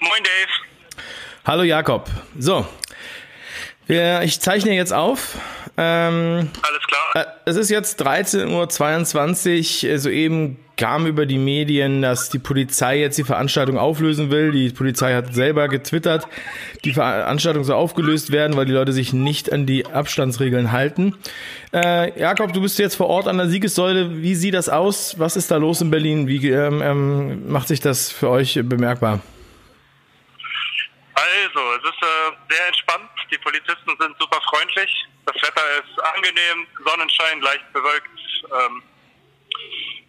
Moin Dave. Hallo Jakob. So, wir, ich zeichne jetzt auf. Ähm, Alles klar. Äh, es ist jetzt 13.22 Uhr. Soeben kam über die Medien, dass die Polizei jetzt die Veranstaltung auflösen will. Die Polizei hat selber getwittert, die Veranstaltung soll aufgelöst werden, weil die Leute sich nicht an die Abstandsregeln halten. Äh, Jakob, du bist jetzt vor Ort an der Siegessäule. Wie sieht das aus? Was ist da los in Berlin? Wie ähm, ähm, macht sich das für euch bemerkbar? Also, es ist äh, sehr entspannt. Die Polizisten sind super freundlich. Das Wetter ist angenehm, Sonnenschein, leicht bewölkt. Ähm,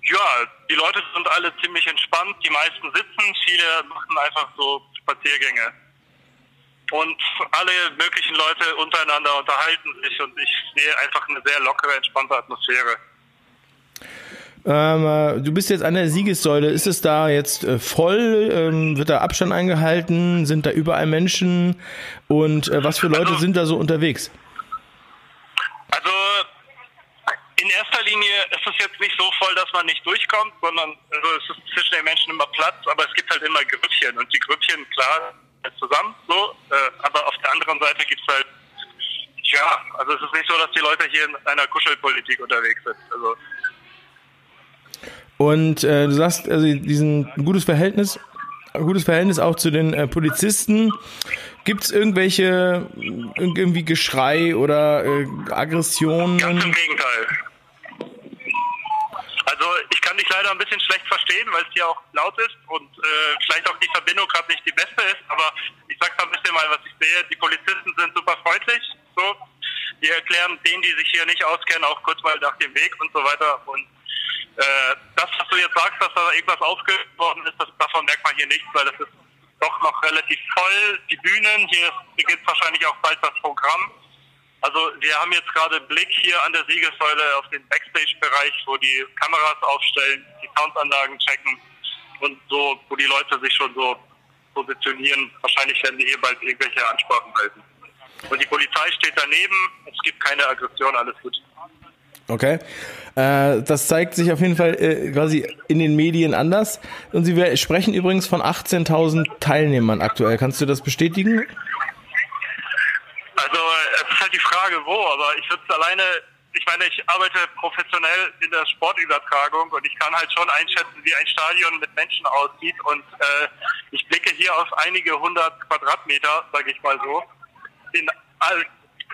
ja, die Leute sind alle ziemlich entspannt. Die meisten sitzen, viele machen einfach so Spaziergänge. Und alle möglichen Leute untereinander unterhalten sich und ich sehe einfach eine sehr lockere, entspannte Atmosphäre. Ähm, äh, du bist jetzt an der Siegessäule. Ist es da jetzt äh, voll? Ähm, wird da Abstand eingehalten? Sind da überall Menschen? Und äh, was für Leute also, sind da so unterwegs? Also in erster Linie ist es jetzt nicht so voll, dass man nicht durchkommt, sondern also es ist zwischen den Menschen immer Platz, aber es gibt halt immer Grüppchen und die Grüppchen, klar, zusammen so, äh, aber auf der anderen Seite gibt es halt ja, also es ist nicht so, dass die Leute hier in einer Kuschelpolitik unterwegs sind. Also und äh, du sagst, also diesen gutes Verhältnis, gutes Verhältnis auch zu den äh, Polizisten. Gibt es irgendwelche irgendwie Geschrei oder äh, Aggressionen? Ganz im Gegenteil. Also ich kann dich leider ein bisschen schlecht verstehen, weil es hier auch laut ist und äh, vielleicht auch die Verbindung gerade nicht die beste ist, aber ich sag da ein bisschen mal, was ich sehe. Die Polizisten sind super freundlich, so. Die erklären denen, die sich hier nicht auskennen, auch kurz mal nach dem Weg und so weiter und äh, das, was du jetzt sagst, dass da irgendwas aufgelöst worden ist, das, davon merkt man hier nichts, weil das ist doch noch relativ voll. Die Bühnen, hier beginnt wahrscheinlich auch bald das Programm. Also wir haben jetzt gerade Blick hier an der Siegessäule auf den Backstage-Bereich, wo die Kameras aufstellen, die Soundanlagen checken und so, wo die Leute sich schon so positionieren. Wahrscheinlich werden die hier bald irgendwelche Ansprachen halten. Und die Polizei steht daneben, es gibt keine Aggression, alles gut. Okay. Äh, das zeigt sich auf jeden Fall äh, quasi in den Medien anders. Und Sie sprechen übrigens von 18.000 Teilnehmern aktuell. Kannst du das bestätigen? Also es ist halt wo, aber ich würde es alleine, ich meine, ich arbeite professionell in der Sportübertragung und ich kann halt schon einschätzen, wie ein Stadion mit Menschen aussieht und äh, ich blicke hier auf einige hundert Quadratmeter, sage ich mal so, in all,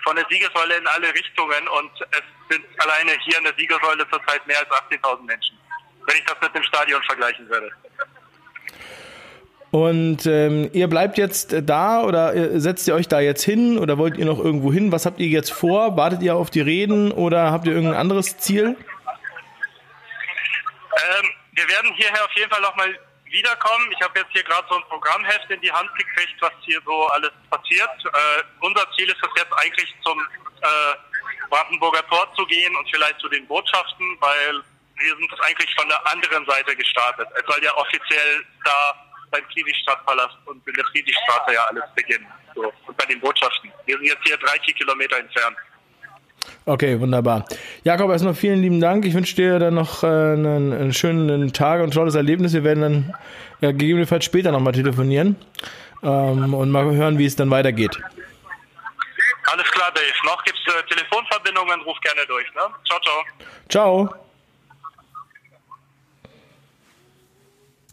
von der Siegessäule in alle Richtungen und es sind alleine hier in der Siegersäule zurzeit mehr als 18.000 Menschen, wenn ich das mit dem Stadion vergleichen würde. Und ähm, ihr bleibt jetzt da oder setzt ihr euch da jetzt hin oder wollt ihr noch irgendwo hin? Was habt ihr jetzt vor? Wartet ihr auf die Reden oder habt ihr irgendein anderes Ziel? Ähm, wir werden hierher auf jeden Fall nochmal wiederkommen. Ich habe jetzt hier gerade so ein Programmheft in die Hand gekriegt, was hier so alles passiert. Äh, unser Ziel ist es jetzt eigentlich zum äh, Brandenburger Tor zu gehen und vielleicht zu den Botschaften, weil wir sind eigentlich von der anderen Seite gestartet. Es soll ja offiziell da beim Friedrichstadtpalast und in der Friedrichstraße ja alles beginnen. So. Und bei den Botschaften. Wir sind jetzt hier drei, vier Kilometer entfernt. Okay, wunderbar. Jakob, erstmal vielen lieben Dank. Ich wünsche dir dann noch äh, einen, einen, schönen Tag und ein tolles Erlebnis. Wir werden dann ja, gegebenenfalls später nochmal telefonieren ähm, und mal hören, wie es dann weitergeht. Alles klar, Dave. Noch gibt es äh, Telefonverbindungen, ruf gerne durch. Ne? Ciao, ciao. Ciao.